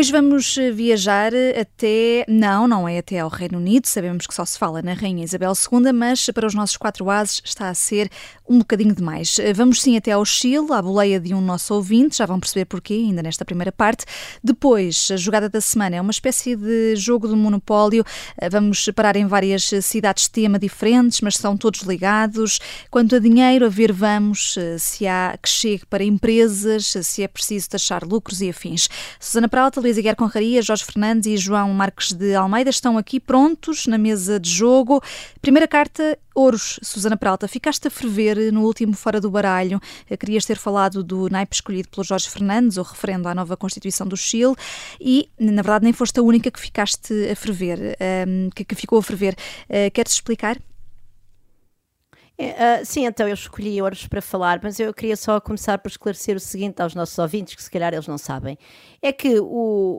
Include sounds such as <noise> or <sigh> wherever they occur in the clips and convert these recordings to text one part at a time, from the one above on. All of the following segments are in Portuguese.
Hoje vamos eh, viajar eh, até. Não, não é até ao Reino Unido, sabemos que só se fala na Rainha Isabel II, mas para os nossos quatro ases está a ser um bocadinho demais. Eh, vamos sim até ao Chile, à boleia de um nosso ouvinte, já vão perceber porquê, ainda nesta primeira parte. Depois, a jogada da semana é uma espécie de jogo do monopólio. Vamos parar em várias cidades de tema diferentes, mas são todos ligados. Quanto a dinheiro, a ver, vamos se há que chegue para empresas, se é preciso taxar lucros e afins. Susana Pralta, Luísa Guerra Conraria, Jorge Fernandes e João Marques de Almeida estão aqui prontos na mesa de jogo. Primeira carta, Ouros. Susana Pralta, ficaste a ferver no último Fora do Baralho. Querias ter falado do naipe escolhido pelo Jorge Fernandes, o referendo à nova Constituição do Chile, e, na verdade, nem foste a única que ficaste a ferver, um, que, ficou a ferver. Uh, queres explicar? Uh, sim, então eu escolhi horas para falar, mas eu queria só começar por esclarecer o seguinte aos nossos ouvintes, que se calhar eles não sabem. É que o,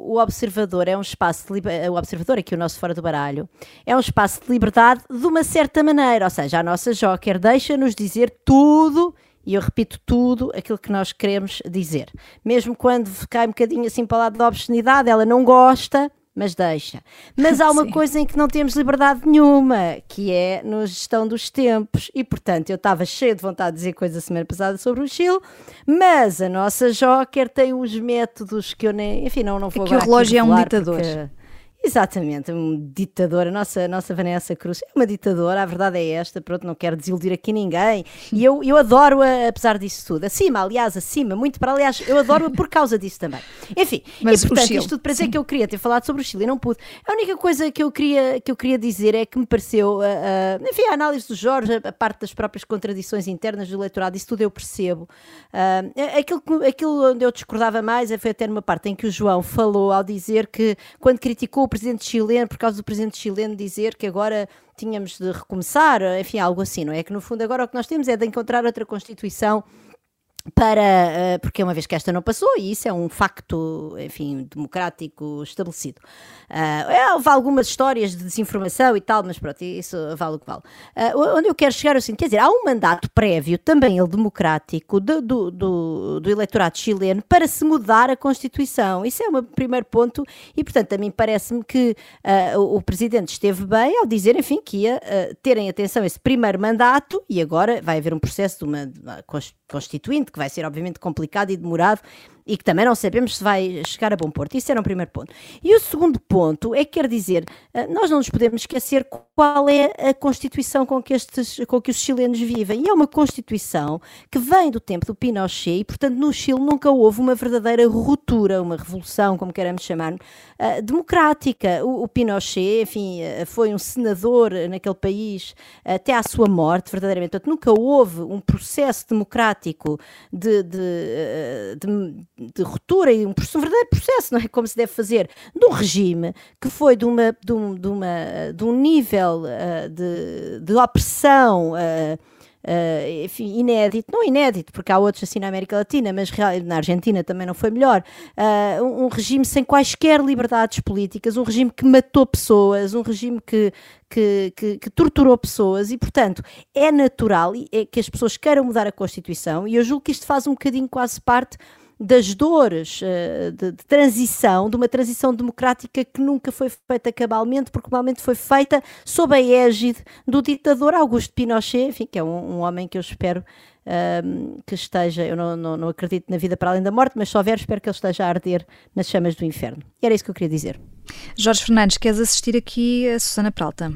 o Observador é um espaço, de, o Observador, aqui o nosso Fora do Baralho, é um espaço de liberdade de uma certa maneira, ou seja, a nossa Joker deixa-nos dizer tudo e eu repito tudo aquilo que nós queremos dizer. Mesmo quando cai um bocadinho assim para o lado da obscenidade, ela não gosta, mas deixa. Mas há <laughs> uma coisa em que não temos liberdade nenhuma, que é na gestão dos tempos. E, portanto, eu estava cheio de vontade de dizer coisa semana passada sobre o Chile, mas a nossa Joker tem uns métodos que eu nem. Enfim, não, não vou é que o relógio é um ditador. Porque Exatamente, um ditador. A nossa, a nossa Vanessa Cruz é uma ditadora, a verdade é esta. Pronto, não quero desiludir aqui ninguém. E eu, eu adoro-a, apesar disso tudo. Acima, aliás, acima, muito para. Aliás, eu adoro-a por causa disso também. Enfim, Mas e portanto, isto tudo para dizer Sim. que eu queria ter falado sobre o Chile e não pude. A única coisa que eu queria, que eu queria dizer é que me pareceu, uh, uh, enfim, a análise do Jorge, a parte das próprias contradições internas do eleitorado, isso tudo eu percebo. Uh, aquilo, aquilo onde eu discordava mais foi até numa parte em que o João falou ao dizer que, quando criticou presidente chileno, por causa do presidente chileno dizer que agora tínhamos de recomeçar, enfim, algo assim, não é? Que no fundo agora o que nós temos é de encontrar outra Constituição para, eh, porque uma vez que esta não passou, e isso é um facto, enfim, democrático estabelecido. Uh, houve algumas histórias de desinformação e tal, mas pronto, isso vale o que vale. Uh, onde eu quero chegar assim, quer dizer, há um mandato prévio, também ele democrático, do, do, do, do eleitorado chileno para se mudar a Constituição. Isso é o primeiro ponto, e portanto, a mim parece-me que uh, o, o, Presidente esteve bem ao dizer, enfim, que ia terem atenção a esse primeiro mandato, e agora vai haver um processo de uma, de uma constituinte que vai ser obviamente complicado e demorado e que também não sabemos se vai chegar a bom porto. Isso era um primeiro ponto. E o segundo ponto é que quer dizer, eh, nós não nos podemos esquecer qual é a Constituição com que, estes, com que os chilenos vivem. E é uma Constituição que vem do tempo do Pinochet e, portanto, no Chile nunca houve uma verdadeira ruptura, uma revolução, como queremos chamar, uh, democrática. O, Pinochet, enfim, uh, foi um senador naquele país até à sua morte, verdadeiramente. Portanto, nunca houve um processo democrático de, de, de de ruptura e um, um, verdadeiro processo, não é? Como se deve fazer, de um regime que foi de, uma, de, um, de, uma, de um nível uh, de, de opressão. Uh, Uh, enfim, inédito, não inédito, porque há outros assim na América Latina, mas na Argentina também não foi melhor. Uh, um, regime sem quaisquer liberdades políticas, um regime que matou pessoas, um regime que, que, que, que torturou pessoas e, portanto, é natural é que as pessoas queiram mudar a Constituição e eu julgo que isto faz um bocadinho quase parte das dores uh, de, de, transição, de uma transição democrática que nunca foi feita cabalmente, porque provavelmente foi feita sob a égide do ditador Augusto Pinochet, enfim, que é um, um homem que eu espero uh, que esteja, eu não, não, não, acredito na vida para além da morte, mas só houver, espero que ele esteja a arder nas chamas do inferno. E era isso que eu queria dizer. Jorge Fernandes, queres assistir aqui a Susana Pralta?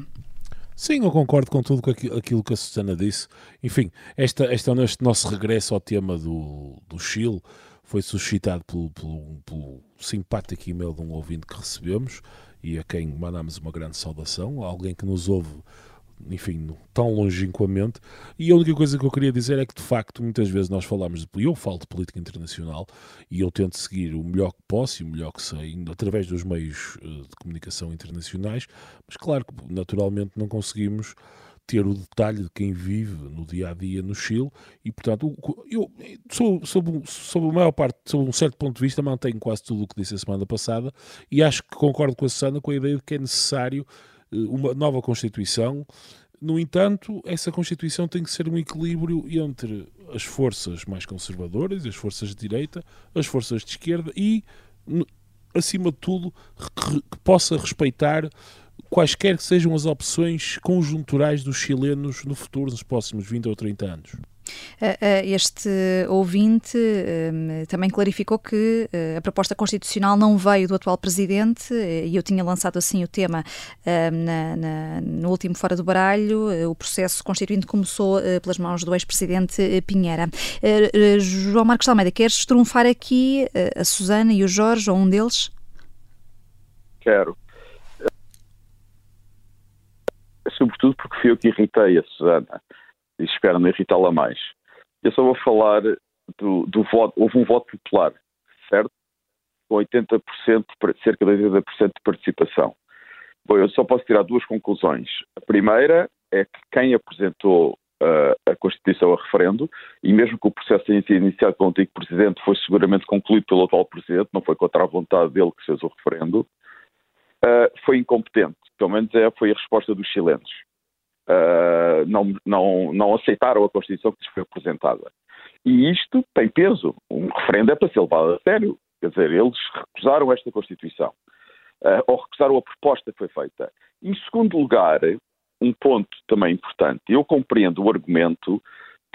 Sim, eu concordo com tudo aquilo que a Susana disse. Enfim, esta, este, este nosso regresso ao tema do, do Chile foi suscitado pelo, pelo, pelo simpático e-mail de um ouvinte que recebemos e a quem mandamos uma grande saudação, alguém que nos ouve, enfim, tão longínquamente. E a única coisa que eu queria dizer é que, de facto, muitas vezes nós falamos, de, eu falo de política internacional e eu tento seguir o melhor que posso e o melhor que sei, através dos meios eh, de comunicação internacionais, mas claro que naturalmente não conseguimos ter o detalhe de quem vive no dia a dia no Chile e, portanto, eu, sob, sob, sob a maior parte, sob um certo ponto de vista, mantenho quase tudo o que disse a semana passada e acho que concordo com a Susana com a ideia de que é necessário eh, uma nova Constituição. No entanto, essa Constituição tem que ser um equilíbrio entre as forças mais conservadoras, as forças de direita, as forças de esquerda e acima de tudo, que possa respeitar quaisquer que sejam as opções conjunturais dos chilenos no futuro, nos próximos 20 ou 30 anos. Este ouvinte hum, também clarificou que eh, a proposta constitucional não veio do atual presidente eh, e eu tinha lançado assim o tema hum, na, na, no último Fora do Baralho. Eh, o processo constituinte começou pelas mãos do ex-presidente Pinheira. João Marcos Almeida, queres trunfar aqui a Susana e o Jorge, ou um deles? Quero. Sobretudo porque fui eu que irritei a Susana e espero não irritá-la mais. Eu só vou falar do, do, voto. Houve um voto popular, certo? Com 80%, cerca de 80% de participação. Bom, eu só posso tirar duas conclusões. A primeira é que quem apresentou uh, a Constituição a referendo, e mesmo que o processo tenha sido iniciado pelo antigo Presidente, foi seguramente concluído pelo atual Presidente, não foi contra a vontade dele que fez o referendo, uh, foi incompetente. Pelo menos é, foi a resposta dos chilenos uh, não, não, não aceitaram a Constituição que lhes foi apresentada. E isto tem peso. Um referendo é para ser levado a sério. Quer dizer, eles recusaram esta Constituição. Uh, ou recusaram a proposta que foi feita. Em segundo lugar, um ponto também importante. Eu compreendo o argumento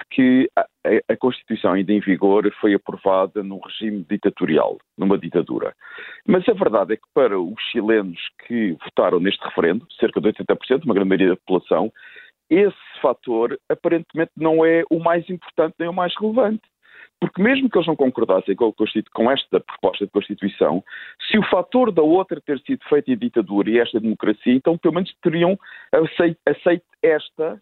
que a, a, Constituição ainda em vigor foi aprovada num regime ditatorial, numa ditadura. Mas a verdade é que para os chilenos que votaram neste referendo, cerca de 80%, uma grande maioria da população, esse fator aparentemente não é o mais importante nem o mais relevante. Porque mesmo que eles não concordassem com, esta proposta de Constituição, se o fator da outra ter sido feita em ditadura e esta democracia, então pelo menos teriam aceito, aceito esta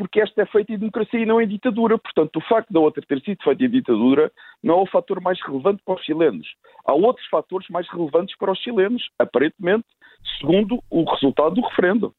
porque esta é feita em democracia e não em ditadura. Portanto, o facto da outra ter sido feita em ditadura não é o fator mais relevante para os chilenos. Há outros fatores mais relevantes para os chilenos, aparentemente, segundo o resultado do referendo.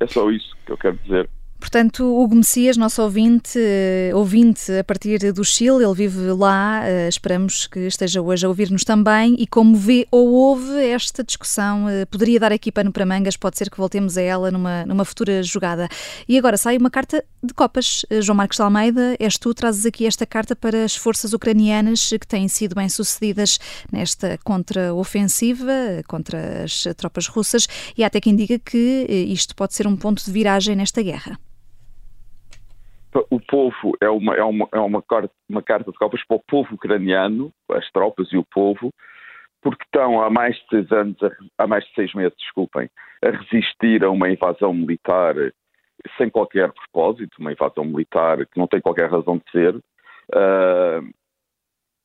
É só isso que eu quero dizer. Portanto, Hugo Messias, nosso ouvinte, eh, ouvinte a partir do Chile, ele vive lá, eh, esperamos que esteja hoje a ouvir-nos também e como vê ou ouve esta discussão, eh, poderia dar aqui pano para mangas, pode ser que voltemos a ela numa, numa futura jogada. E agora sai uma carta de copas. João Marcos Almeida, és tu, trazes aqui esta carta para as forças ucranianas que têm sido bem-sucedidas nesta contra-ofensiva contra as tropas russas e há até quem diga que isto pode ser um ponto de viragem nesta guerra o povo é uma, é uma, é uma, carta, uma carta de copas para o povo ucraniano, as tropas e o povo, porque estão há mais de seis anos, há mais de seis meses, desculpem, a resistir a uma invasão militar sem qualquer propósito, uma invasão militar que não tem qualquer razão de ser. Uh,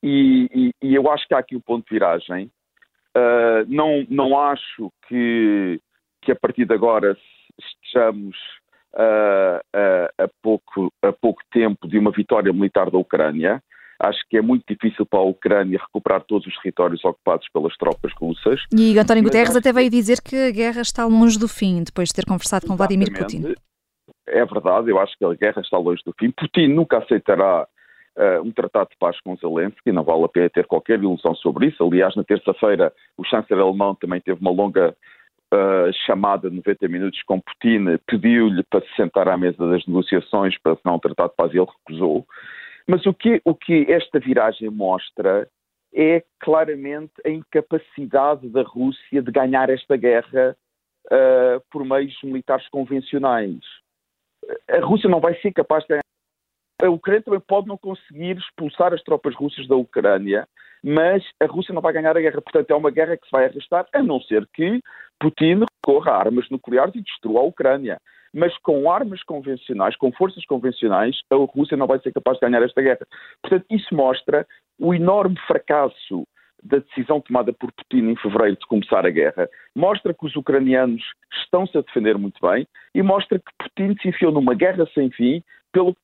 e, e, e, eu acho que há aqui o ponto de viragem. Uh, não, não acho que, que a partir de agora estejamos a, a, a, pouco, a pouco tempo de uma vitória militar da Ucrânia. Acho que é muito difícil para a Ucrânia recuperar todos os territórios ocupados pelas tropas russas. E António Guterres até veio dizer que a guerra está longe do fim, depois de ter conversado com. Vladimir Putin. É verdade, eu acho que a guerra está longe do fim. Putin nunca aceitará uh, um tratado de paz com Zelensky, não vale a pena ter qualquer ilusão sobre isso. Aliás, na terça-feira, o chanceler alemão também teve uma longa uh, chamada de 90 minutos com Putin, pediu-lhe para se sentar à mesa das negociações para assinar um tratado de paz e ele recusou. Mas o que, o que esta viragem mostra é claramente a incapacidade da Rússia de ganhar esta guerra uh, por meios militares convencionais. A Rússia não vai ser capaz de ganhar. A Ucrânia também pode não conseguir expulsar as tropas russas da Ucrânia, mas a Rússia não vai ganhar a guerra. Portanto, é uma guerra que se vai arrastar, a não ser que Putin recorra a armas nucleares e destrua a Ucrânia. Mas com armas convencionais, com forças convencionais, a Rússia não vai ser capaz de ganhar esta guerra. Portanto, isso mostra o enorme fracasso da decisão tomada por Putin em fevereiro de começar a guerra, mostra que os ucranianos estão-se a defender muito bem e mostra que Putin se enfiou numa guerra sem fim. Pelo,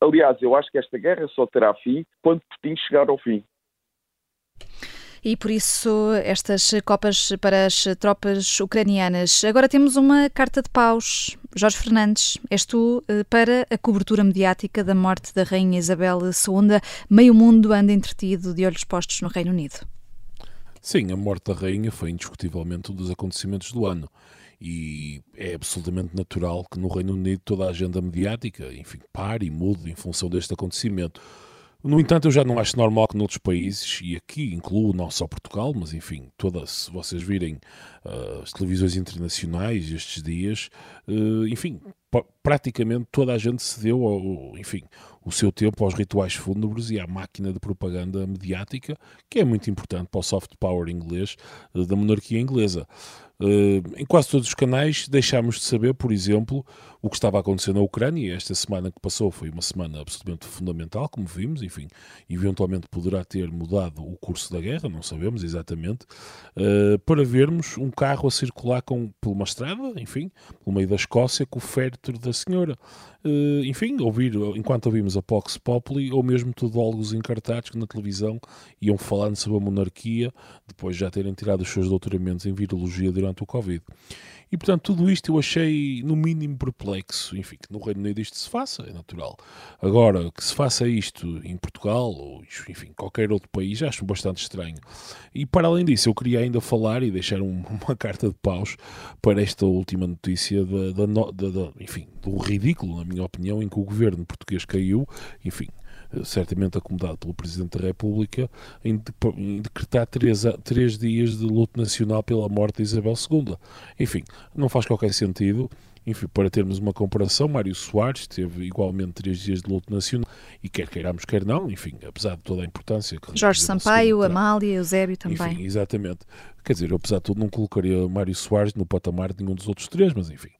aliás, eu acho que esta guerra só terá fim quando Putin chegar ao fim e por isso estas copas para as tropas ucranianas. Agora temos uma carta de paus. Jorge Fernandes, és tu eh, para a cobertura mediática da morte da Rainha Isabel II. Meio mundo anda entretido de olhos postos no Reino Unido. Sim, a morte da Rainha foi indiscutivelmente um dos acontecimentos do ano e é absolutamente natural que no Reino Unido toda a agenda mediática, enfim, pare e mude em função deste acontecimento. No entanto, eu já não acho normal que noutros países, e aqui incluo não só Portugal, mas enfim, toda, se vocês virem uh, as televisões internacionais estes dias, uh, enfim, praticamente toda a gente cedeu ao, enfim, o seu tempo aos rituais fúnebres e à máquina de propaganda mediática, que é muito importante para o soft power inglês uh, da monarquia inglesa. Uh, em quase todos os canais deixámos de saber, por exemplo, o que estava acontecendo na Ucrânia. Esta semana que passou foi uma semana absolutamente fundamental, como vimos, enfim, eventualmente poderá ter mudado o curso da guerra, não sabemos exatamente, uh, para vermos um carro a circular com, por uma estrada, enfim, pelo meio da Escócia, com o féretro da senhora. Uh, enfim, ouvir, enquanto ouvimos a Vox Populi, ou mesmo tudólogos encartados que na televisão iam falando sobre a monarquia, depois já terem tirado os seus doutoramentos em virologia durante o Covid. E portanto, tudo isto eu achei no mínimo perplexo. Enfim, que no Reino Unido isto se faça, é natural. Agora, que se faça isto em Portugal ou, enfim, qualquer outro país, acho bastante estranho. E para além disso, eu queria ainda falar e deixar um, <laughs> uma carta de paus para esta última notícia da, da, da, da enfim, do ridículo, na minha opinião, em que o governo português caiu, enfim, certamente acomodado pelo Presidente da República, em, decretar três, três dias de luto nacional pela morte de Isabel II. Enfim, não faz qualquer sentido. Enfim, para termos uma comparação, Mário Soares teve igualmente três dias de luto nacional e quer queiramos, quer não, enfim, apesar de toda a importância que Jorge Sampaio, Amália, Eusébio também. Enfim, exatamente. Quer dizer, eu apesar de tudo não colocaria Mário Soares no patamar de nenhum dos outros três, mas enfim,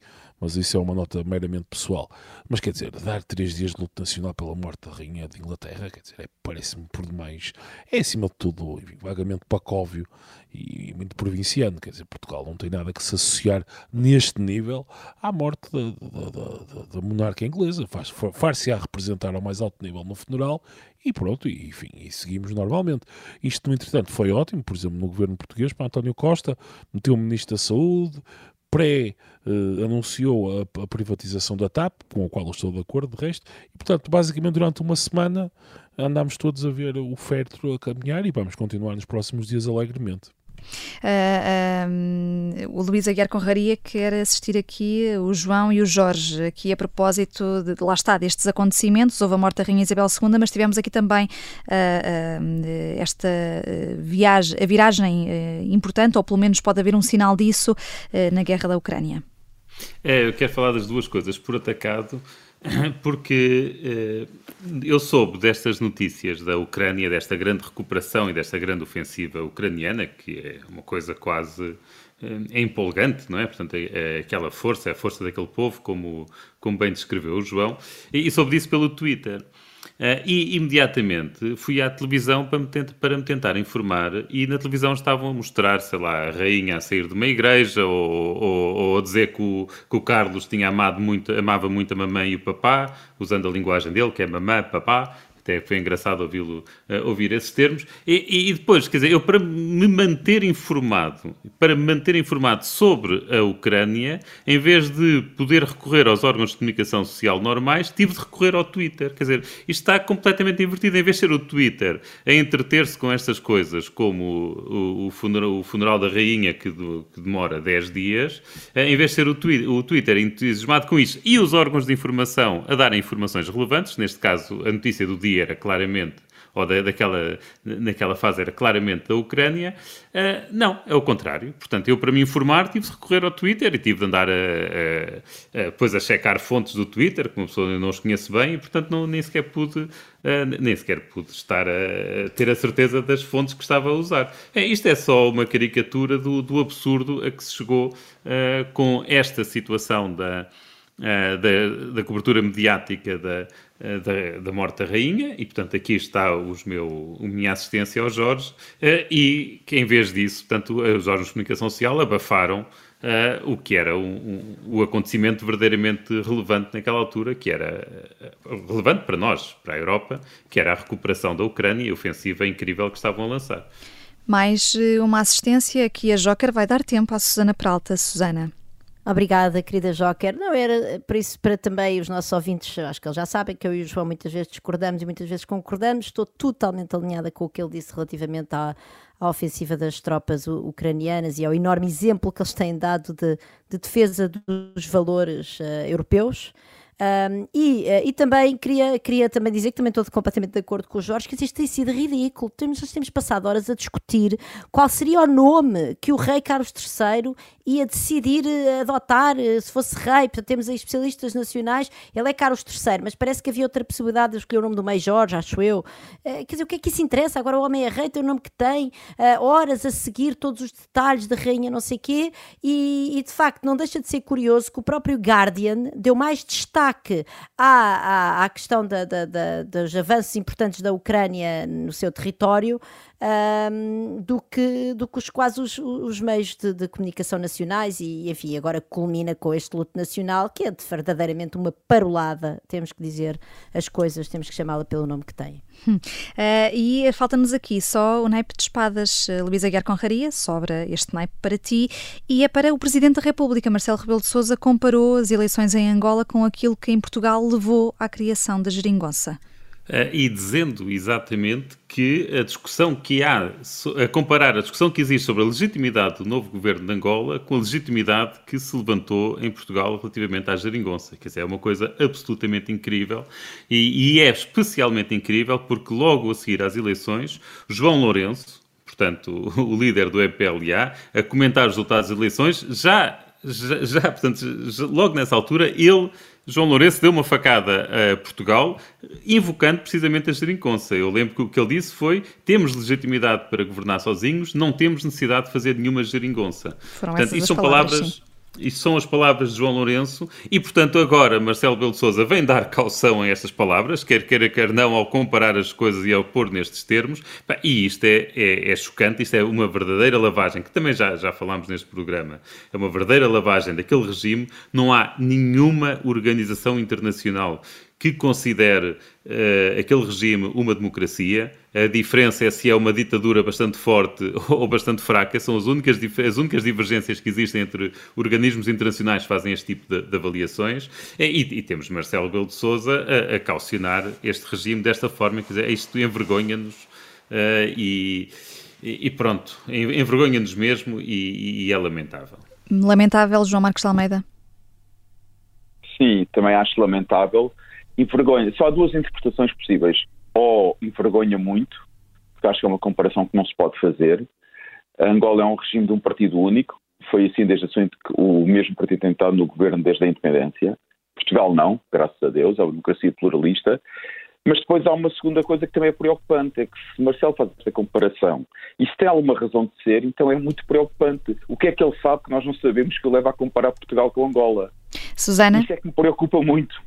mas isso é uma nota meramente pessoal. Mas quer dizer, dar três dias de luto nacional pela morte da Rainha de Inglaterra, quer dizer, é, parece-me por demais, é acima de tudo, enfim, vagamente pacóvio e muito provinciano. Quer dizer, Portugal não tem nada que se associar neste nível à morte da, da, da, da monarca inglesa. Far-se a representar ao mais alto nível no funeral e pronto, e, enfim, e seguimos normalmente. Isto, no entretanto, foi ótimo, por exemplo, no governo português, para António Costa, meteu o Ministro da Saúde, pré-anunciou a, a, privatização da TAP, com a qual eu estou de acordo, de resto, e portanto, basicamente, durante uma semana andámos todos a ver o féretro a caminhar e vamos continuar nos próximos dias alegremente. Uh, um, o Luís Aguiar Conraria quer assistir aqui o João e o Jorge, aqui a propósito de, lá está, destes acontecimentos. Houve a morte da Rainha Isabel II, mas tivemos aqui também uh, esta viagem, a viragem importante, ou pelo menos pode haver um sinal disso na guerra da Ucrânia. É, eu quero falar das duas coisas. Por atacado, <coughs> porque eh, eu soube destas notícias da Ucrânia, desta grande recuperação e desta grande ofensiva ucraniana, que é uma coisa quase eh, é empolgante, não é? Portanto, é, é, aquela força, é a força daquele povo, como, como bem descreveu o João, e, e soube disso pelo Twitter. Uh, e imediatamente fui à televisão para me, para me, tentar informar e na televisão estavam a mostrar, sei lá, a rainha a sair de uma igreja ou, ou, ou a dizer que o, que o, Carlos tinha amado muito, amava muito a mamãe e o papá, usando a linguagem dele, que é mamãe, papá, até foi engraçado ouvi-lo uh, ouvir esses termos. E, e, depois, quer dizer, eu para me manter informado, para me manter informado sobre a Ucrânia, em vez de poder recorrer aos órgãos de comunicação social normais, tive de recorrer ao Twitter. Quer dizer, isto está completamente invertido. Em vez de ser o Twitter a entreter-se com estas coisas, como o, o, funeral, o funeral, da rainha que, do, que, demora 10 dias, uh, em vez de ser o, twi o Twitter entusiasmado com isto e os órgãos de informação a darem informações relevantes, neste caso a notícia do dia era claramente, ou da, daquela, naquela fase era claramente da Ucrânia, uh, não, é o contrário. Portanto, eu para me informar tive de recorrer ao Twitter e tive de andar a, a, a, depois a checar fontes do Twitter, que uma pessoa não os conhece bem, e portanto não, nem sequer pude, uh, nem sequer pude estar a, ter a certeza das fontes que estava a usar. É, isto é só uma caricatura do, do absurdo a que se chegou uh, com esta situação da da, da, cobertura mediática da, uh, da, da, morte da rainha, e portanto aqui está os meu, a minha assistência ao Jorge, uh, e que em vez disso, portanto, os órgãos de comunicação social abafaram Uh, o que era um, um, o acontecimento verdadeiramente relevante naquela altura, que era uh, relevante para nós, para a Europa, que era a recuperação da Ucrânia e a ofensiva incrível que estavam a lançar. Mais uma assistência que a Joker vai dar tempo à Susana Peralta. Susana. Obrigada, querida Joker. Não, era para isso, para também os nossos ouvintes, acho que eles já sabem que eu e o João muitas vezes discordamos e muitas vezes concordamos. Estou totalmente alinhada com o que ele disse relativamente à, à ofensiva das tropas ucranianas e ao enorme exemplo que eles têm dado de, de defesa dos valores uh, europeus. Um, e, uh, e também queria, queria também dizer que também estou completamente de acordo com o Jorge que isto tem sido ridículo. Temos, nós temos passado horas a discutir qual seria o nome que o rei Carlos III ia decidir uh, adotar uh, se fosse rei. Portanto, temos aí especialistas nacionais. Ele é Carlos III, mas parece que havia outra possibilidade de escolher o nome do meio Jorge, acho eu. quer dizer, o que é que isso interessa? Agora o homem é rei, tem o nome que tem, horas a seguir todos os detalhes da rainha, não sei quê. E, e de facto, não deixa de ser curioso que o próprio Guardian deu mais destaque destaque à, à, à questão da, da, da, dos avanços importantes da Ucrânia no seu território, um, do, que, do que os, quase os, os meios de, de, comunicação nacionais e, enfim, agora culmina com este luto nacional, que é de, verdadeiramente uma parolada, temos que dizer as coisas, temos que chamá-la pelo nome que tem. Uh, e falta-nos aqui só o naipe de espadas, uh, Luísa Guiar Conraria, sobra este naipe para ti, e é para o Presidente da República, Marcelo Rebelo de Sousa, comparou as eleições em Angola com aquilo que em Portugal levou à criação da geringonça. Uh, e dizendo exatamente que a discussão que há, a comparar a discussão que existe sobre a legitimidade do novo governo de Angola com a legitimidade que se levantou em Portugal relativamente à geringonça. Quer dizer, é uma coisa absolutamente incrível e, e é especialmente incrível porque logo a seguir às eleições, João Lourenço, portanto, <laughs> o líder do EPLA, a comentar os resultados das eleições, já, já, já portanto, já, logo nessa altura, ele João Lourenço deu uma facada a Portugal, invocando precisamente a geringonça. Eu lembro que o que ele disse foi: temos legitimidade para governar sozinhos, não temos necessidade de fazer nenhuma geringonça. Foram Portanto, isso são palavras. palavras isto são as palavras de João Lourenço e, portanto, agora Marcelo Belo Souza vem dar caução a estas palavras, quer queira, quer não, ao comparar as coisas e ao pôr nestes termos. E isto é, é, é, chocante, isto é uma verdadeira lavagem, que também já, já falámos neste programa. É uma verdadeira lavagem daquele regime. Não há nenhuma organização internacional que considere uh, aquele regime uma democracia. A diferença é se é uma ditadura bastante forte <laughs> ou bastante fraca. São as únicas, as únicas divergências que existem entre organismos internacionais que fazem este tipo de, de avaliações. E, e, temos Marcelo Belo de Souza a, a calcionar este regime desta forma. Quer dizer, isto envergonha-nos uh, e, e, pronto, envergonha-nos mesmo e, e é lamentável. Lamentável, João Marcos Almeida? Sim, também acho lamentável envergonha. Só há duas interpretações possíveis. Ou envergonha muito, porque acho que é uma comparação que não se pode fazer. A Angola é um regime de um partido único, foi assim desde a sua, o mesmo partido tem estado no governo desde a independência. Portugal não, graças a Deus, é uma democracia pluralista. Mas depois há uma segunda coisa que também é preocupante, é que se Marcelo faz esta comparação e se tem alguma razão de ser, então é muito preocupante. O que é que ele sabe que nós não sabemos que o leva a comparar Portugal com Angola? Susana? Isso é que me preocupa muito.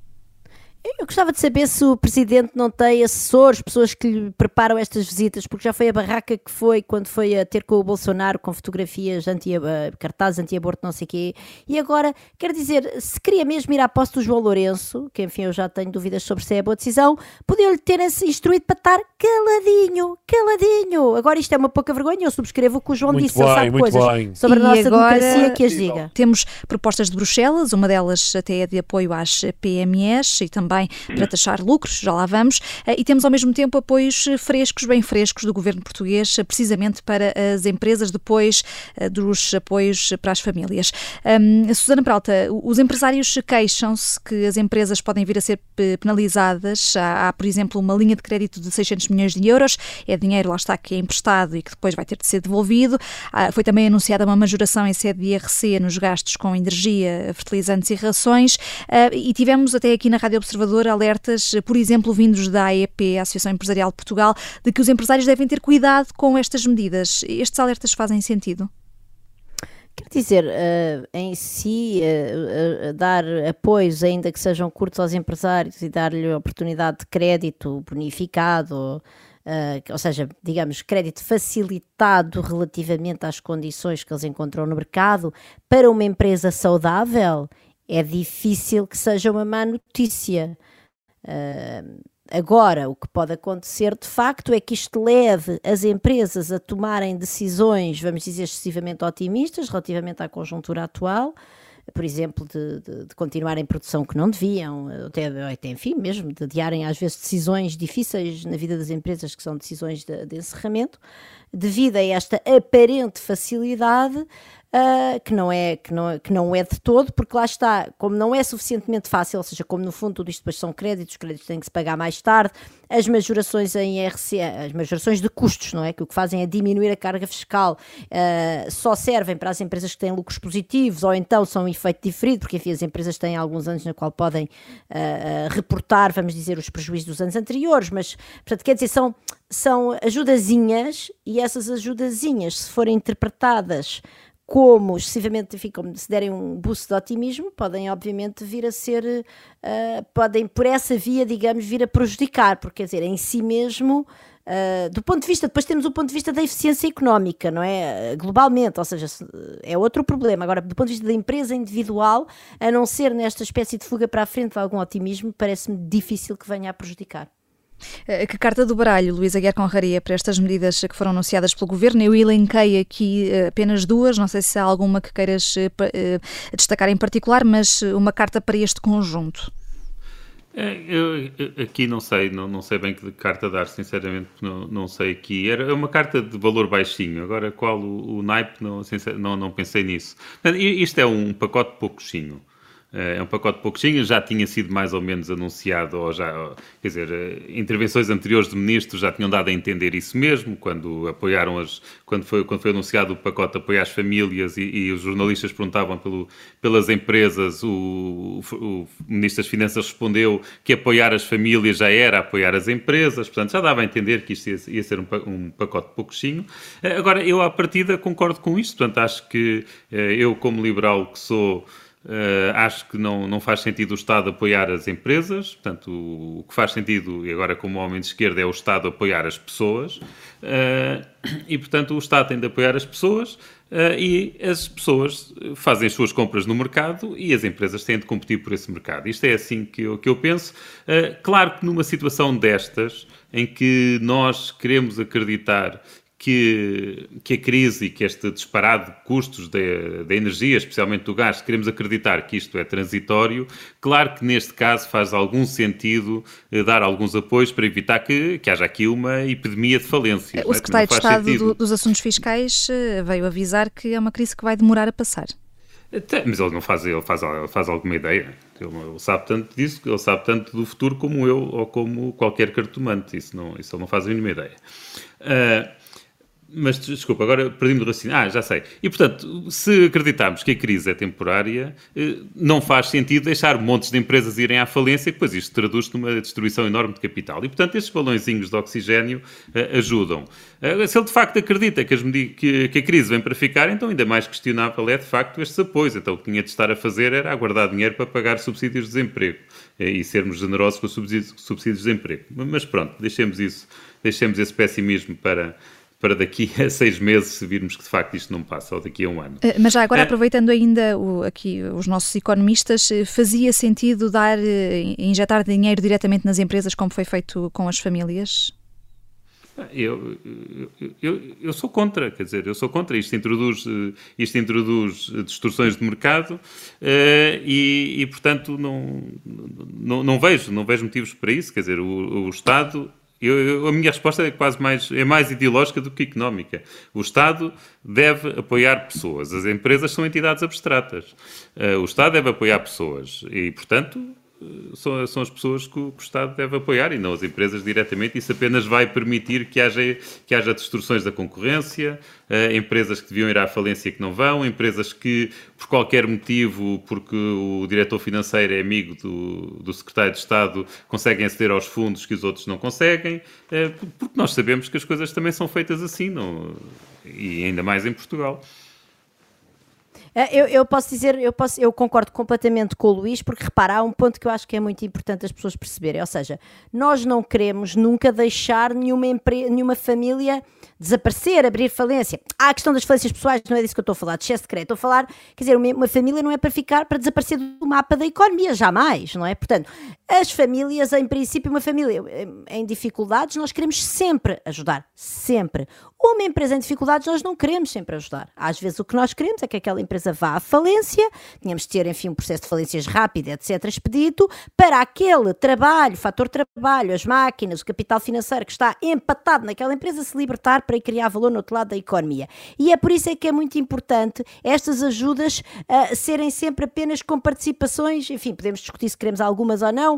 Eu gostava de saber se o presidente não tem assessores, pessoas que lhe preparam estas visitas, porque já foi a barraca que foi quando foi a ter com o Bolsonaro com fotografias, anti, uh, cartazes anti-aborto, não sei o quê. E agora, quer dizer, se queria mesmo ir à posse do João Lourenço, que enfim eu já tenho dúvidas sobre se é boa decisão, podiam-lhe ter instruído para estar caladinho, caladinho. Agora isto é uma pouca vergonha, eu subscrevo o que o João muito disse, bem, ele sabe coisas bem. sobre e a nossa agora, democracia que as diga. Temos propostas de Bruxelas, uma delas até é de apoio às PMEs e também também para taxar lucros, já lá vamos, eh, e temos ao mesmo tempo apoios frescos, bem frescos do governo português, eh, precisamente para as empresas, depois eh, dos apoios para as famílias. Um, Susana Peralta, os empresários queixam-se que as empresas podem vir a ser penalizadas. Há, há, por exemplo, uma linha de crédito de 600 milhões de euros, é dinheiro, lá está, que é emprestado e que depois vai ter de ser devolvido. Ah, foi também anunciada uma majoração em sede de IRC nos gastos com energia, fertilizantes e rações, ah, e tivemos até aqui na Rádio Observador Observador alertas, por exemplo, vindos da AEP, a Associação Empresarial de Portugal, de que os empresários devem ter cuidado com estas medidas. Estes alertas fazem sentido? Quer dizer, uh, em si, uh, uh, dar apoios, ainda que sejam curtos aos empresários e dar-lhe oportunidade de crédito bonificado, ou seja, digamos, crédito facilitado relativamente às condições que eles encontram no mercado, para uma empresa saudável, é difícil que seja uma má notícia. Uh, agora, o que pode acontecer de facto é que isto leve as empresas a tomarem decisões, vamos dizer, excessivamente otimistas relativamente à conjuntura atual, por exemplo, de, de, de continuar em produção que não deviam, até, até enfim, mesmo de adiarem às vezes decisões difíceis na vida das empresas que são decisões de, de encerramento, devido a esta aparente facilidade uh, que, não é, que, não, que não é de todo, porque lá está, como não é suficientemente fácil, ou seja, como no fundo tudo isto depois são créditos, os créditos têm que se pagar mais tarde, as majorações em RC, as majorações de custos, não é? Que o que fazem é diminuir a carga fiscal, uh, só servem para as empresas que têm lucros positivos ou então são um efeito diferido, porque enfim, as empresas têm alguns anos na qual podem uh, reportar, vamos dizer, os prejuízos dos anos anteriores, mas, portanto, quer dizer, são, são ajudazinhas e essas ajudazinhas, se forem interpretadas como excessivamente, como se derem um boost de otimismo, podem obviamente vir a ser, uh, podem por essa via, digamos, vir a prejudicar, porque quer dizer, em si mesmo, uh, do ponto de vista, depois temos o ponto de vista da eficiência económica, não é? Globalmente, ou seja, é outro problema. Agora, do ponto de vista da empresa individual, a não ser nesta espécie de fuga para a frente de algum otimismo, parece-me difícil que venha a prejudicar. Eh, que carta do baralho, Luísa Guerra Conraria, para estas medidas que foram anunciadas pelo Governo? Eu elenquei aqui eh, apenas duas, não sei se há alguma que queiras eh, destacar em particular, mas uma carta para este conjunto. É, eu, aqui não sei, não, não sei bem que carta dar, sinceramente, não, não sei aqui. Era uma carta de valor baixinho, agora qual o, o naipe, não, não, não pensei nisso. Isto é um pacote pouquinho. Eh, é um pacote pouquinho, já tinha sido mais ou menos anunciado, ou já, quer dizer, eh, intervenções anteriores de ministros já tinham dado a entender isso mesmo, quando apoiaram as, quando foi, quando foi anunciado o pacote apoiar as famílias e, e os jornalistas perguntavam pelo, pelas empresas, o, o, o, Ministro das Finanças respondeu que apoiar as famílias já era apoiar as empresas, portanto já dava a entender que isto ia, ia ser um, um pacote pouquinho. Eh, agora, eu à partida concordo com isto, portanto acho que eu como liberal que sou, Uh, acho que não, não faz sentido o Estado apoiar as empresas, portanto, o, o, que faz sentido, e agora como homem de esquerda, é o Estado apoiar as pessoas, uh, e portanto o Estado tem de apoiar as pessoas uh, e as pessoas fazem as suas compras no mercado e as empresas têm de competir por esse mercado. Isto é assim que eu, que eu penso. claro que numa situação destas, em que nós queremos acreditar que, que a crise e que este disparado de custos da energia, especialmente do gás, queremos acreditar que isto é transitório, claro que neste caso faz algum sentido eh, dar alguns apoios para evitar que, que haja aqui uma epidemia de falências. O é? secretário de Estado do, dos Assuntos Fiscais eh, veio avisar que é uma crise que vai demorar a passar. Mas ele não faz, ele faz, ele faz alguma ideia. Ele, ele, sabe tanto disso, ele sabe tanto do futuro como eu ou como qualquer cartomante. Isso, não, isso ele não faz a mínima ideia. Uh, mas desculpa, agora perdi-me do raciocínio. Ah, já sei. E portanto, se acreditarmos que a crise é temporária, eh, não faz sentido deixar montes de empresas irem à falência, depois isto traduz-se numa destruição enorme de capital. E portanto, estes balõezinhos de oxigênio uh, ajudam. Uh, se ele de facto acredita que, que, que, a crise vem para ficar, então ainda mais questionável é de facto estes apoios. Então o que tinha de estar a fazer era aguardar dinheiro para pagar subsídios de desemprego e sermos generosos com os subsídios, subsídios de desemprego. Mas pronto, deixemos isso, deixemos esse pessimismo para para daqui <laughs> a seis meses se virmos que de facto isto não passa, ou daqui a um ano. Eh, mas já agora, é. aproveitando ainda o, aqui os nossos economistas, eh, fazia sentido dar, injetar dinheiro diretamente nas empresas como foi feito com as famílias? Eu, eu, eu, sou contra, quer dizer, eu sou contra. Isto introduz, isto introduz distorções de mercado uh, e, e, portanto, não, não, não, vejo, não vejo motivos para isso. Quer dizer, o, o Estado eu, a minha resposta é quase mais, é mais ideológica do que económica. O Estado deve apoiar pessoas. As empresas são entidades abstratas. Uh, o Estado deve apoiar pessoas. E, portanto, são, são as pessoas que o, Estado deve apoiar e não as empresas diretamente. Isso apenas vai permitir que haja, que haja destruções da concorrência, uh, empresas que deviam ir à falência que não vão, empresas que, por qualquer motivo, porque o diretor financeiro é amigo do, do secretário de Estado, conseguem aceder aos fundos que os outros não conseguem, uh, porque nós sabemos que as coisas também são feitas assim, não, e ainda mais em Portugal. É, eu, eu, posso dizer, eu, posso, eu concordo completamente com o Luís, porque repara, há um ponto que eu acho que é muito importante as pessoas perceberem, ou seja, nós não queremos nunca deixar nenhuma, nenhuma família desaparecer, abrir falência. Há a questão das falências pessoais, não é disso que eu estou a falar, de excesso de crédito, estou a falar, quer dizer, uma família não é para ficar, para desaparecer do mapa da economia, jamais, não é? Portanto, As famílias, em princípio, uma família em dificuldades, nós queremos sempre ajudar, sempre. Uma empresa em dificuldades, nós não queremos sempre ajudar. Às vezes o que nós queremos é que aquela empresa vá à falência, tínhamos de ter, enfim, um processo de falências rápido, etc., expedito, para aquele trabalho, fator trabalho, as máquinas, o capital financeiro que está empatado naquela empresa se libertar para criar valor no outro lado da economia. E é por isso é que é muito importante estas ajudas uh, serem sempre apenas com participações, enfim, podemos discutir se queremos algumas ou não,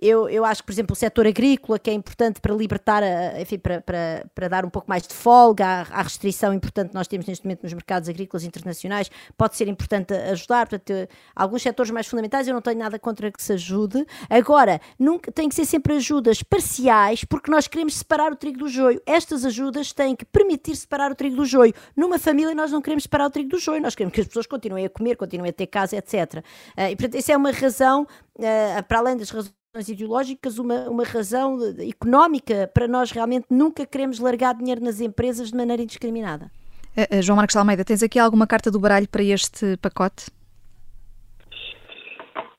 eu, eu acho que, por exemplo, o setor agrícola, que é importante para libertar, a, enfim, para, para, para dar um pouco mais de folga à, à, restrição importante que nós temos neste momento nos mercados agrícolas internacionais, pode ser importante ajudar. Portanto, alguns setores mais fundamentais, eu não tenho nada contra que se ajude. Agora, nunca, tem que ser sempre ajudas parciais, porque nós queremos separar o trigo do joio. Estas ajudas têm que permitir separar o trigo do joio. Numa família, nós não queremos separar o trigo do joio, nós queremos que as pessoas continuem a comer, continuem a ter casa, etc. Uh, e, portanto, isso é uma razão, uh, para além das razões ideológicas, uma, uma razão económica para nós realmente nunca queremos largar dinheiro nas empresas de maneira indiscriminada. Uh, João Marcos Almeida, tens aqui alguma carta do baralho para este pacote?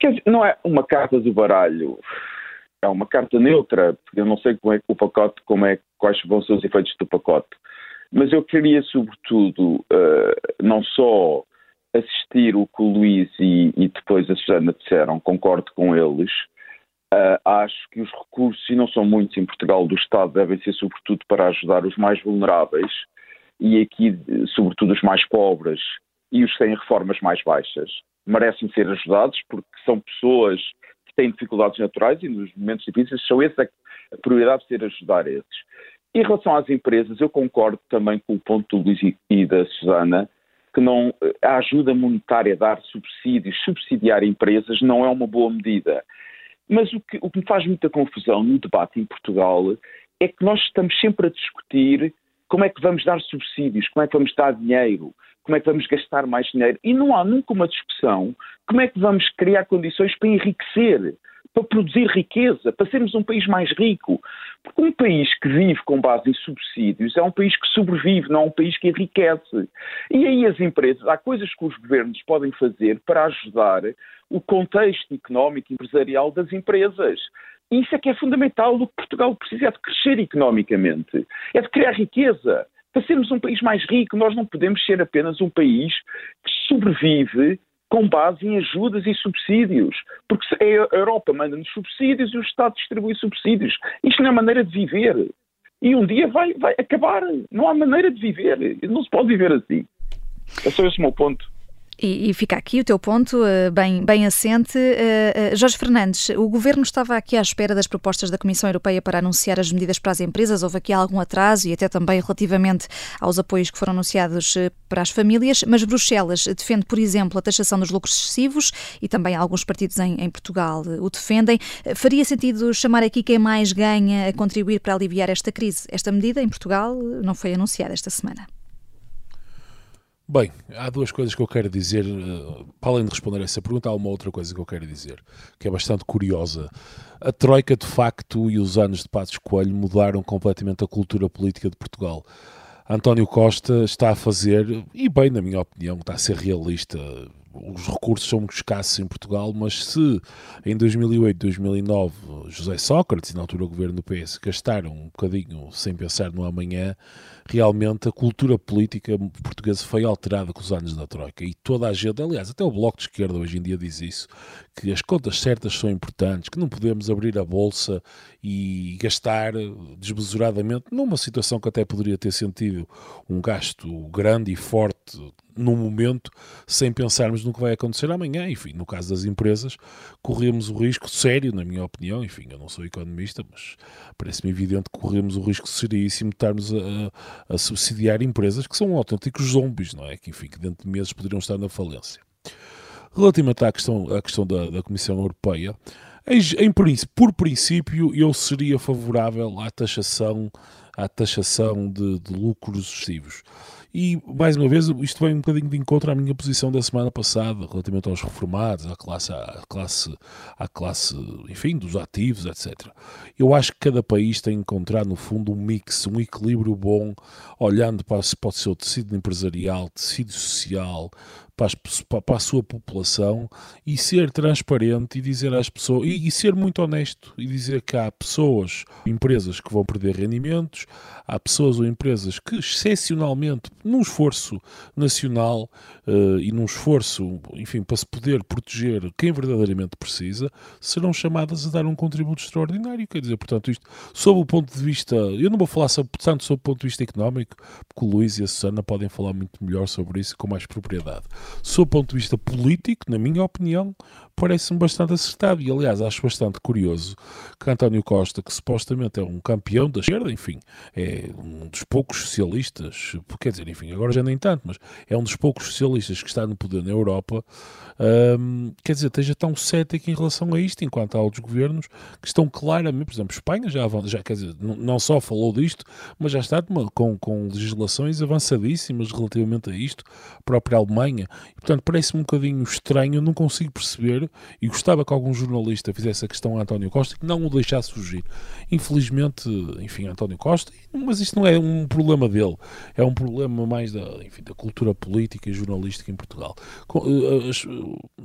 Dizer, não é uma carta do baralho, é uma carta neutra, porque eu não sei como é que o pacote, como é, quais vão ser os efeitos do pacote. Mas eu queria, sobretudo, uh, não só assistir o que o Luís e, e depois a Susana disseram, concordo com eles, Uh, acho que os recursos, e não são muitos em Portugal, do Estado devem ser sobretudo para ajudar os mais vulneráveis e aqui, sobretudo, os mais pobres e os que têm reformas mais baixas. Merecem ser ajudados porque são pessoas que têm dificuldades naturais e nos momentos difíceis são esses a, a prioridade de ser ajudar esses. Em relação às empresas, eu concordo também com o ponto do Luís e da Susana, que não, a ajuda monetária, dar subsídios, subsidiar empresas, não é uma boa medida. Mas o que, o que me faz muita confusão no debate em Portugal é que nós estamos sempre a discutir como é que vamos dar subsídios, como é que vamos dar dinheiro, como é que vamos gastar mais dinheiro. E não há nunca uma discussão como é que vamos criar condições para enriquecer para produzir riqueza, para sermos um país mais rico. Porque um país que vive com base em subsídios é um país que sobrevive, não é um país que enriquece. E aí as empresas, há coisas que os governos podem fazer para ajudar o contexto económico e empresarial das empresas. Isso é que é fundamental. O que Portugal precisa é de crescer economicamente, é de criar riqueza. Para sermos um país mais rico, nós não podemos ser apenas um país que sobrevive com base em ajudas e subsídios. Porque a Europa manda-nos subsídios e o Estado distribui subsídios. Isto não é maneira de viver. E um dia vai, vai acabar. Não há maneira de viver. Não se pode viver assim. É só esse o meu ponto. E, e, fica aqui o teu ponto, uh, bem, bem assente. Uh, uh, Jorge Fernandes, o governo estava aqui à espera das propostas da Comissão Europeia para anunciar as medidas para as empresas. Houve aqui algum atraso e até também relativamente aos apoios que foram anunciados para as famílias, mas Bruxelas defende, por exemplo, a taxação dos lucros excessivos e também alguns partidos em, em Portugal o defendem. Faria sentido chamar aqui quem mais ganha a contribuir para aliviar esta crise? Esta medida em Portugal não foi anunciada esta semana. Bem, há duas coisas que eu quero dizer. Eh, para além de responder a essa pergunta, há uma outra coisa que eu quero dizer, que é bastante curiosa. A Troika, de facto, e os anos de Passos Coelho mudaram completamente a cultura política de Portugal. António Costa está a fazer, e bem, na minha opinião, está a ser realista, os recursos são muito escassos em Portugal, mas se em 2008, 2009 José Sócrates na altura o governo do PS gastaram um bocadinho sem pensar no amanhã, realmente a cultura política portuguesa foi alterada com os anos da Troika e toda a gente, aliás, até o Bloco de Esquerda hoje em dia diz isso, que as contas certas são importantes, que não podemos abrir a bolsa e gastar desmesuradamente numa situação que até poderia ter sentido um gasto grande e forte no momento, sem pensarmos no que vai acontecer amanhã. Enfim, no caso das empresas, corremos o risco sério, na minha opinião, enfim, eu não sou economista, mas parece-me evidente que corremos o risco seríssimo de estarmos a, a, subsidiar empresas que são autênticos zombies, não é? Que, enfim, que dentro de meses poderiam estar na falência. Relativamente à questão, à questão da, da Comissão Europeia, em, em, por princípio, eu seria favorável à taxação, à taxação de, de lucros excessivos. E, mais uma vez, isto vem um bocadinho de encontro à minha posição da semana passada, relativamente aos reformados, à classe, à classe, à classe enfim, dos ativos, etc. Eu acho que cada país tem encontrado, no fundo, um mix, um equilíbrio bom, olhando para, para o seu tecido empresarial, tecido social, para, para, a sua população e ser transparente e dizer às pessoas e, e, ser muito honesto e dizer que há pessoas, empresas que vão perder rendimentos, há pessoas ou empresas que excepcionalmente, num esforço nacional uh, e num esforço, enfim, para se poder proteger quem verdadeiramente precisa, serão chamadas a dar um contributo extraordinário. Quer dizer, portanto, isto, sob o ponto de vista, eu não vou falar sobre, tanto sob o ponto de vista económico, porque o Luís e a Susana podem falar muito melhor sobre isso com mais propriedade. Sob o ponto de vista político, na minha opinião, parece-me bastante acertado. E, aliás, acho bastante curioso que António Costa, que supostamente é um campeão da esquerda, enfim, é um dos poucos socialistas, quer dizer, enfim, agora já nem tanto, mas é um dos poucos socialistas que está no poder na Europa, hum, quer dizer, esteja tão cético em relação a isto, enquanto há outros governos que estão claramente, por exemplo, Espanha já, já quer dizer, não só falou disto, mas já está com, com legislações avançadíssimas relativamente a isto, a própria Alemanha. E, portanto, parece-me um bocadinho estranho, não consigo perceber e gostava que algum jornalista fizesse a questão a António Costa que não o deixasse fugir. Infelizmente, enfim, António Costa, mas isto não é um problema dele, é um problema mais da, enfim, da cultura política e jornalística em Portugal. Eh,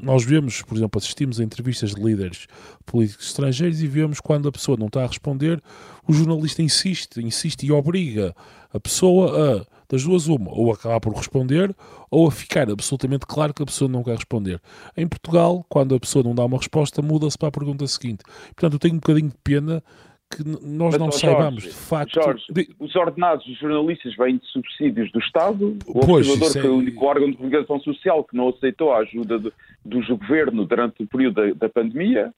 nós vemos, por exemplo, assistimos a entrevistas de líderes políticos estrangeiros e vemos quando a pessoa não está a responder, o jornalista insiste, insiste e obriga a pessoa a das duas uma, ou acabar por responder, ou a ficar absolutamente claro que a pessoa não quer responder. Em Portugal, quando a pessoa não dá uma resposta, muda-se para a pergunta seguinte. Portanto, eu tenho um bocadinho de pena que nós Mas, não Jorge, saibamos de facto. Jorge, de... os ordenados dos jornalistas vêm de subsídios do Estado. O pois, observador foi é... o único órgão de comunicação social que não aceitou a ajuda do, do governo durante o período da, da pandemia.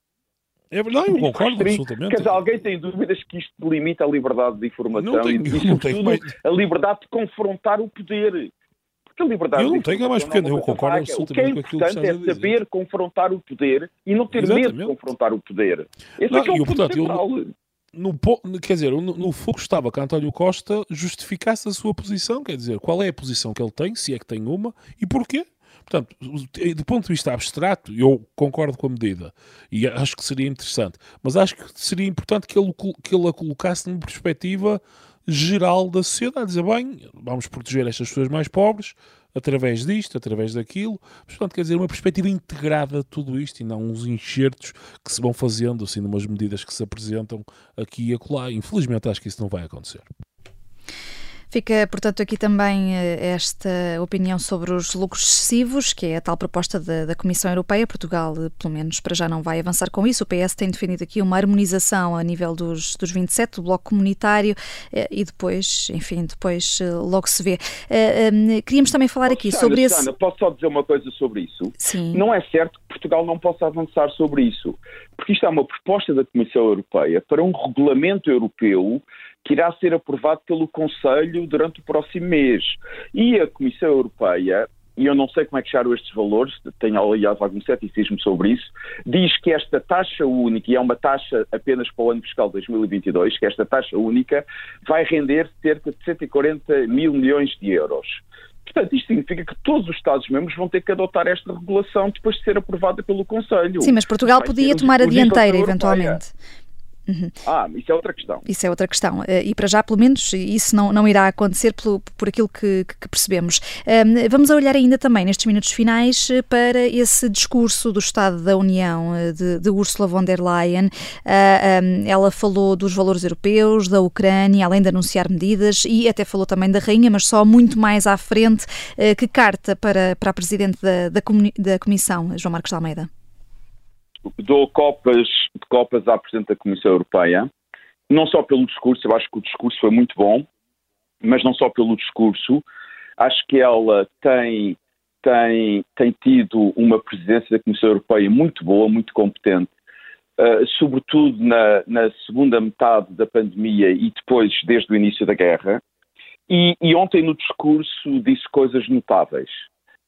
É verdade, eu concordo absolutamente. Quer dizer, alguém tem dúvidas que isto limita a liberdade de informação não tenho, e, sobretudo, a liberdade de confrontar o poder. Porque a liberdade eu não tenho a mais pequena, eu concordo absolutamente com aquilo que O que é importante é saber confrontar o poder e não ter Exatamente. medo de confrontar o poder. Esse não, é que é o eu, portanto, eu, no, quer dizer, no, no fogo estava que António Costa justificasse a sua posição, quer dizer, qual é a posição que ele tem, se é que tem uma, e porquê. Portanto, do ponto de vista abstrato, eu concordo com a medida e acho que seria interessante, mas acho que seria importante que ele, que ele a colocasse numa perspectiva geral da sociedade, dizer, bem, vamos proteger estas pessoas mais pobres através disto, através daquilo, portanto, quer dizer, uma perspectiva integrada de tudo isto e não uns enxertos que se vão fazendo, assim, numas medidas que se apresentam aqui e acolá. Infelizmente, acho que isso não vai acontecer. Fica, portanto, aqui também eh, esta opinião sobre os lucros excessivos, que é a tal proposta da, da, Comissão Europeia. Portugal, eh, pelo menos para já, não vai avançar com isso. O PS tem definido aqui uma harmonização a nível dos, dos 27, do bloco comunitário, eh, e depois, enfim, depois logo se vê. Queríamos também falar aqui sobre esse. posso só dizer uma coisa sobre isso? Sim. Não é certo que Portugal não possa avançar sobre isso, porque isto é uma proposta da Comissão Europeia para um regulamento europeu que irá ser aprovado pelo Conselho durante o próximo mês. E a Comissão Europeia, e eu não sei como é que chegaram estes valores, tenho aliás algum ceticismo sobre isso, diz que esta taxa única, e é uma taxa apenas para o ano fiscal 2022, que esta taxa única vai render cerca de 140 mil milhões de euros. Portanto, isto significa que todos os Estados-membros vão ter que adotar esta regulação depois de ser aprovada pelo Conselho. Sim, mas Portugal podia tomar a dianteira, eventualmente. Uhum. Ah, isso é outra questão. Isso é outra questão. Eh, e para já, pelo menos, isso não, não irá acontecer por, por aquilo que, que percebemos. Um, vamos olhar ainda também, nestes minutos finais, eh, para esse discurso do Estado da União eh, de, de Ursula von der Leyen. Uh, um, ela falou dos valores europeus, da Ucrânia, além de anunciar medidas, e até falou também da Rainha, mas só muito mais à frente. Uh, que carta para, para a Presidente da, da, da Comissão, João Marcos de Almeida? Dou copas copas à Presidente da Comissão Europeia, não só pelo discurso, eu acho que o discurso foi muito bom, mas não só pelo discurso, acho que ela tem, tem, tem tido uma presidência da Comissão Europeia muito boa, muito competente, uh, sobretudo na, na, segunda metade da pandemia e depois, desde o início da guerra. E, e ontem no discurso disse coisas notáveis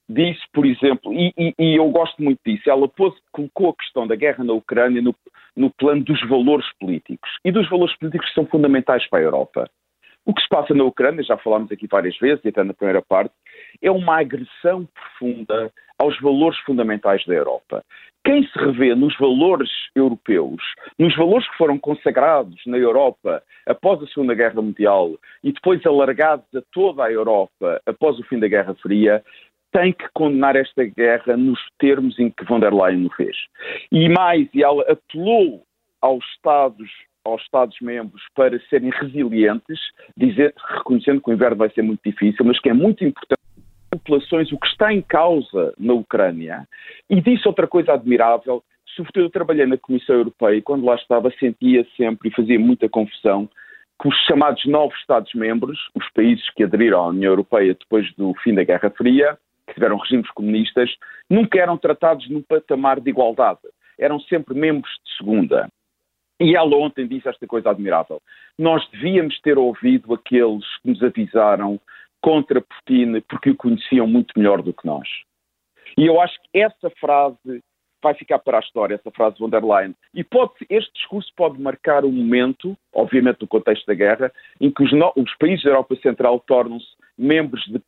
disse, por exemplo, e, e, e, eu gosto muito disso, ela pôs, colocou a questão da guerra na Ucrânia no, no plano dos valores políticos e dos valores políticos que são fundamentais para a Europa. O que se passa na Ucrânia, já falámos aqui várias vezes, e até na primeira parte, é uma agressão profunda aos valores fundamentais da Europa. Quem se revê nos valores europeus, nos valores que foram consagrados na Europa após a Segunda Guerra Mundial e depois alargados a toda a Europa após o fim da Guerra Fria, tem que condenar esta guerra nos termos em que von der Leyen o fez. E mais, ela apelou aos Estados aos Estados-membros para serem resilientes, dizer, reconhecendo que o inverno vai ser muito difícil, mas que é muito importante populações, o que está em causa na Ucrânia, e disse outra coisa admirável, sobretudo eu trabalhei na Comissão Europeia e quando lá estava sentia sempre e fazia muita confusão que os chamados novos Estados-membros, os países que aderiram à União Europeia depois do fim da Guerra Fria, que tiveram regimes comunistas, nunca eram tratados num patamar de igualdade. Eram sempre membros de segunda. E ela ontem disse esta coisa admirável. Nós devíamos ter ouvido aqueles que nos avisaram contra Putin porque o conheciam muito melhor do que nós. E eu acho que essa frase vai ficar para a história, essa frase von der Leyen. E pode, este discurso pode marcar um momento, obviamente no contexto da guerra, em que os, no, os países da Europa Central tornam-se membros de,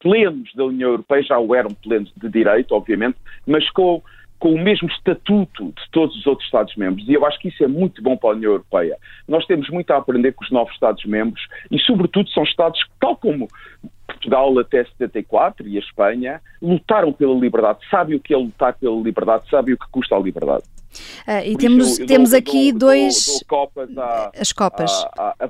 plenos da União Europeia, já o eram plenos de direito, obviamente, mas com com o mesmo estatuto de todos os outros Estados-membros. E eu acho que isso é muito bom para a União Europeia. Nós temos muito a aprender com os novos Estados-membros e, sobretudo, são Estados que, tal como Portugal até 74 e a Espanha, lutaram pela liberdade, sabem o que é lutar pela liberdade, sabem o que custa a liberdade. Uh, e temos, eu, temos aqui dou, dois. Dou, copas as copas.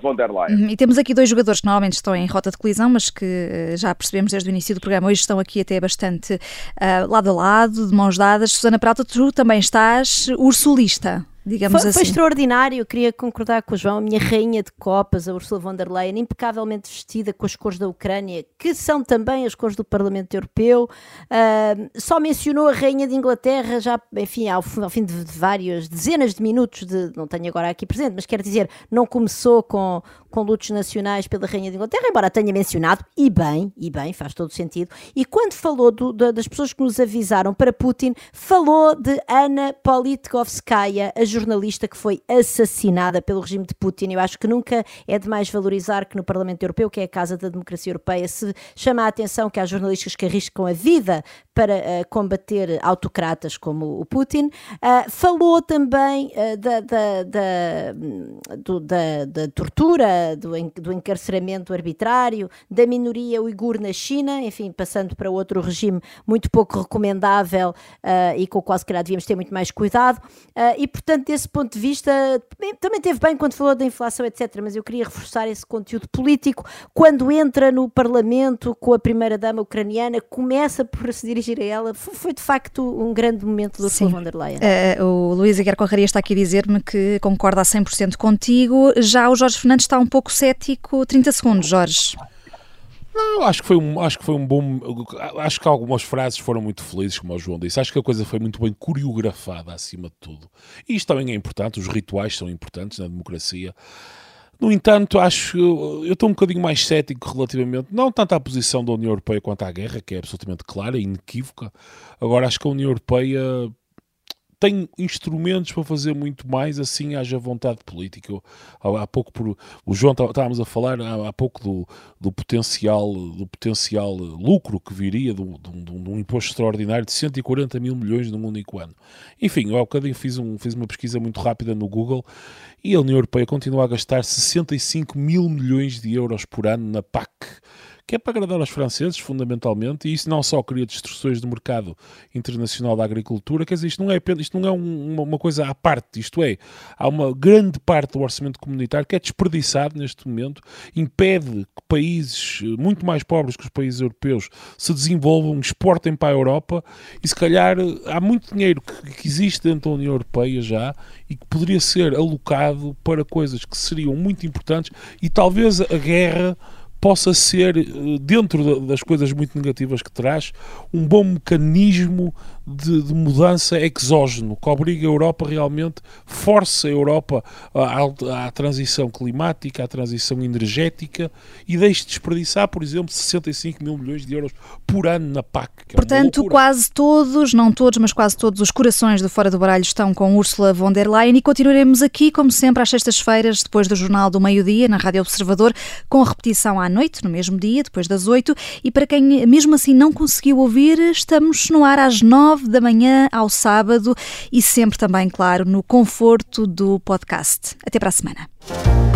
Von der Leyen. Uhum. E temos aqui dois jogadores que normalmente estão em rota de colisão, mas que uh, já percebemos desde o início do programa, hoje estão aqui até bastante uh, lado a lado, de mãos dadas. Susana Prata, tu também estás ursulista digamos foi, assim. Foi extraordinário, eu queria concordar com o João, a minha rainha de copas, a Ursula von der Leyen, impecavelmente vestida com as cores da Ucrânia, que são também as cores do Parlamento Europeu. Uh, só mencionou a rainha de Inglaterra, já, enfim, ao, ao fim de, de várias dezenas de minutos, de, não tenho agora aqui presente, mas quero dizer, não começou com, com lutos nacionais pela rainha de Inglaterra, embora tenha mencionado, e bem, e bem, faz todo sentido. E quando falou do, das pessoas que nos avisaram para Putin, falou de Ana Politkovskaya, a jornalista que foi assassinada pelo regime de Putin. Eu acho que nunca é demais valorizar que no Parlamento Europeu, que é a Casa da Democracia Europeia, se chama a atenção que há jornalistas que arriscam a vida para uh, combater autocratas como o Putin. Uh, falou também uh, da, da, da, do, da, da, tortura, do, do encarceramento arbitrário, da minoria uigur na China, enfim, passando para outro regime muito pouco recomendável e com o qual se calhar devíamos ter muito mais cuidado. e, portanto, desse ponto de vista, também teve bem quando falou da inflação, etc. Mas eu queria reforçar esse conteúdo político. Quando entra no Parlamento com a primeira-dama ucraniana, começa por se dirigir a ela. Foi de facto um grande momento do Ursula von der Leyen. Uh, o Luís Aguiar Correria está aqui a dizer-me que concorda a 100% contigo. Já o Jorge Fernandes está um pouco cético. 30 segundos, Jorge. Não, acho que foi um, acho que foi um bom. Acho que algumas frases foram muito felizes, como o João disse. Acho que a coisa foi muito bem coreografada acima de tudo. E isto também é importante, os rituais são importantes na democracia. No entanto, acho eu estou um bocadinho mais cético relativamente, não tanto à posição da União Europeia quanto à guerra, que é absolutamente clara e inequívoca. Agora, acho que a União Europeia tem instrumentos para fazer muito mais, assim haja vontade política. Eu, há pouco, por, o João estávamos a falar há, há pouco do, do, potencial, do potencial lucro que viria de um imposto extraordinário de 140 mil milhões num único ano. Enfim, eu há bocadinho fiz, um, fiz uma pesquisa muito rápida no Google e a União Europeia continua a gastar 65 mil milhões de euros por ano na PAC que é para agradar aos franceses, fundamentalmente, e isso não só cria distorções do mercado internacional da agricultura, quer dizer, isto não é, isto não é uma, uma coisa à parte, isto é, há uma grande parte do orçamento comunitário que é desperdiçado neste momento, impede que países muito mais pobres que os países europeus se desenvolvam, exportem para a Europa, e se calhar eh, há muito dinheiro que, que existe dentro da União Europeia já e que poderia ser alocado para coisas que seriam muito importantes e talvez a guerra possa ser, eh, dentro das coisas muito negativas que traz, um bom mecanismo de, de, mudança exógeno, que obriga a Europa realmente, força a Europa à, à, transição climática, à transição energética e deixe de desperdiçar, por exemplo, 65 mil milhões de euros por ano na PAC. É Portanto, quase todos, não todos, mas quase todos os corações do Fora do Baralho estão com Ursula von der Leyen e continuaremos aqui, como sempre, às sextas-feiras, depois do Jornal do Meio-Dia, na Rádio Observador, com repetição à noite, no mesmo dia, depois das oito. E para quem mesmo assim não conseguiu ouvir, estamos no ar às nove da manhã ao sábado e sempre também, claro, no conforto do podcast. Até para a semana.